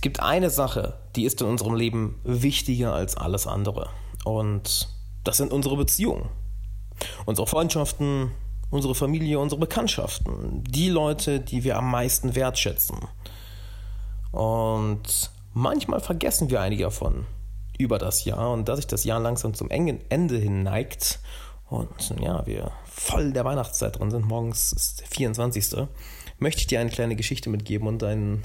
Es gibt eine Sache, die ist in unserem Leben wichtiger als alles andere. Und das sind unsere Beziehungen. Unsere Freundschaften, unsere Familie, unsere Bekanntschaften. Die Leute, die wir am meisten wertschätzen. Und manchmal vergessen wir einige davon über das Jahr. Und da sich das Jahr langsam zum Ende hin neigt und ja, wir voll der Weihnachtszeit drin sind, morgens ist der 24. möchte ich dir eine kleine Geschichte mitgeben und einen,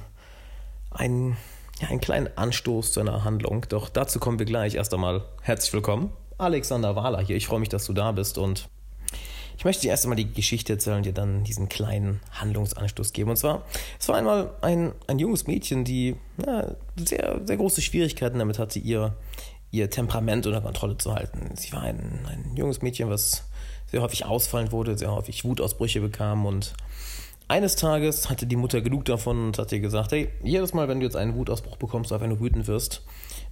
einen, ja, einen kleinen Anstoß zu einer Handlung. Doch dazu kommen wir gleich. Erst einmal herzlich willkommen. Alexander Wahler hier. Ich freue mich, dass du da bist und ich möchte dir erst einmal die Geschichte erzählen und dir dann diesen kleinen Handlungsanstoß geben. Und zwar, es war einmal ein, ein junges Mädchen, die ja, sehr, sehr große Schwierigkeiten damit hatte, ihr, ihr Temperament unter Kontrolle zu halten. Sie war ein, ein junges Mädchen, was sehr häufig ausfallend wurde, sehr häufig Wutausbrüche bekam und eines Tages hatte die Mutter genug davon und hat ihr gesagt, hey, jedes Mal, wenn du jetzt einen Wutausbruch bekommst oder wenn du wütend wirst,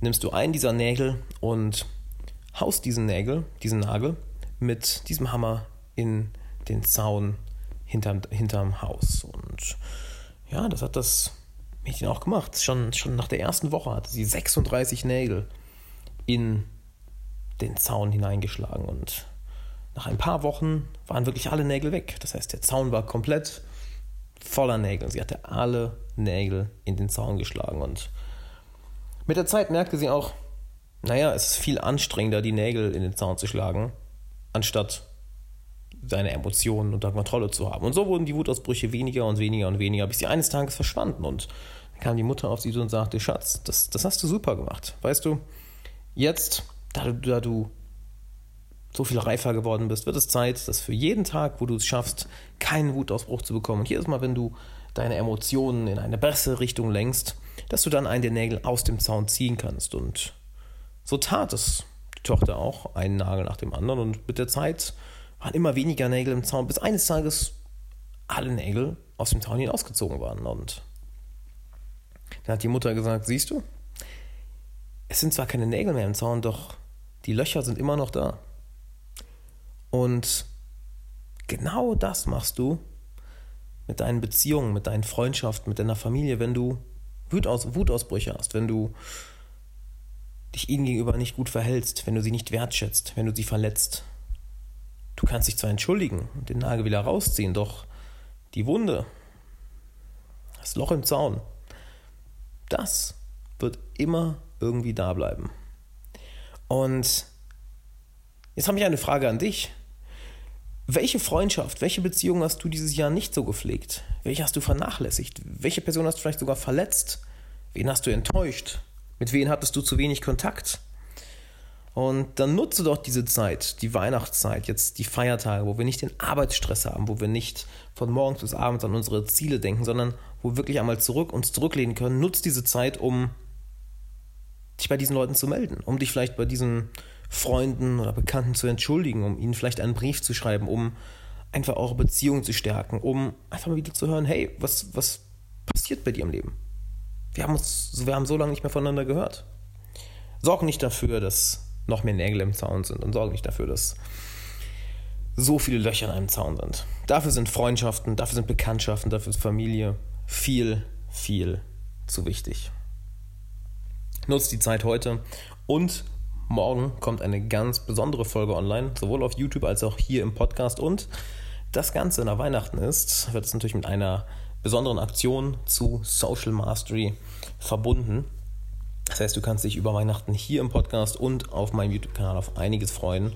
nimmst du einen dieser Nägel und haust diesen Nägel, diesen Nagel mit diesem Hammer in den Zaun hinterm, hinterm Haus. Und ja, das hat das Mädchen auch gemacht. Schon, schon nach der ersten Woche hatte sie 36 Nägel in den Zaun hineingeschlagen. Und nach ein paar Wochen waren wirklich alle Nägel weg. Das heißt, der Zaun war komplett voller Nägel. Sie hatte alle Nägel in den Zaun geschlagen. Und mit der Zeit merkte sie auch, naja, es ist viel anstrengender, die Nägel in den Zaun zu schlagen, anstatt seine Emotionen unter Kontrolle zu haben. Und so wurden die Wutausbrüche weniger und weniger und weniger, bis sie eines Tages verschwanden. Und dann kam die Mutter auf sie und sagte, Schatz, das, das hast du super gemacht. Weißt du, jetzt, da du, da du so viel reifer geworden bist, wird es Zeit, dass für jeden Tag, wo du es schaffst, keinen Wutausbruch zu bekommen. Und jedes Mal, wenn du deine Emotionen in eine bessere Richtung lenkst, dass du dann einen der Nägel aus dem Zaun ziehen kannst. Und so tat es die Tochter auch, einen Nagel nach dem anderen. Und mit der Zeit waren immer weniger Nägel im Zaun, bis eines Tages alle Nägel aus dem Zaun hinausgezogen waren. Und dann hat die Mutter gesagt, siehst du, es sind zwar keine Nägel mehr im Zaun, doch die Löcher sind immer noch da. Und genau das machst du mit deinen Beziehungen, mit deinen Freundschaften, mit deiner Familie, wenn du Wutaus Wutausbrüche hast, wenn du dich ihnen gegenüber nicht gut verhältst, wenn du sie nicht wertschätzt, wenn du sie verletzt, Du kannst dich zwar entschuldigen und den Nagel wieder rausziehen, doch die Wunde, das Loch im Zaun, das wird immer irgendwie da bleiben. Und jetzt habe ich eine Frage an dich. Welche Freundschaft, welche Beziehung hast du dieses Jahr nicht so gepflegt? Welche hast du vernachlässigt? Welche Person hast du vielleicht sogar verletzt? Wen hast du enttäuscht? Mit wem hattest du zu wenig Kontakt? Und dann nutze doch diese Zeit, die Weihnachtszeit, jetzt die Feiertage, wo wir nicht den Arbeitsstress haben, wo wir nicht von morgens bis abends an unsere Ziele denken, sondern wo wir wirklich einmal zurück uns zurücklehnen können. Nutze diese Zeit, um dich bei diesen Leuten zu melden, um dich vielleicht bei diesen Freunden oder Bekannten zu entschuldigen, um ihnen vielleicht einen Brief zu schreiben, um einfach eure Beziehung zu stärken, um einfach mal wieder zu hören, hey, was, was passiert bei dir im Leben? Wir haben, uns, wir haben so lange nicht mehr voneinander gehört. Sorg nicht dafür, dass noch mehr Nägel im Zaun sind und sorge nicht dafür, dass so viele Löcher in einem Zaun sind. Dafür sind Freundschaften, dafür sind Bekanntschaften, dafür ist Familie viel, viel zu wichtig. Nutzt die Zeit heute und morgen kommt eine ganz besondere Folge online, sowohl auf YouTube als auch hier im Podcast. Und das Ganze nach Weihnachten ist, wird es natürlich mit einer besonderen Aktion zu Social Mastery verbunden. Das heißt, du kannst dich über Weihnachten hier im Podcast und auf meinem YouTube-Kanal auf einiges freuen.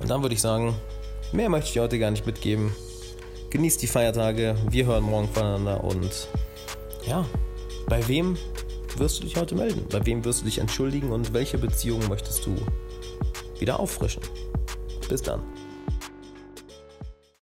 Und dann würde ich sagen, mehr möchte ich dir heute gar nicht mitgeben. Genieß die Feiertage, wir hören morgen voneinander und ja, bei wem wirst du dich heute melden? Bei wem wirst du dich entschuldigen und welche Beziehung möchtest du wieder auffrischen? Bis dann.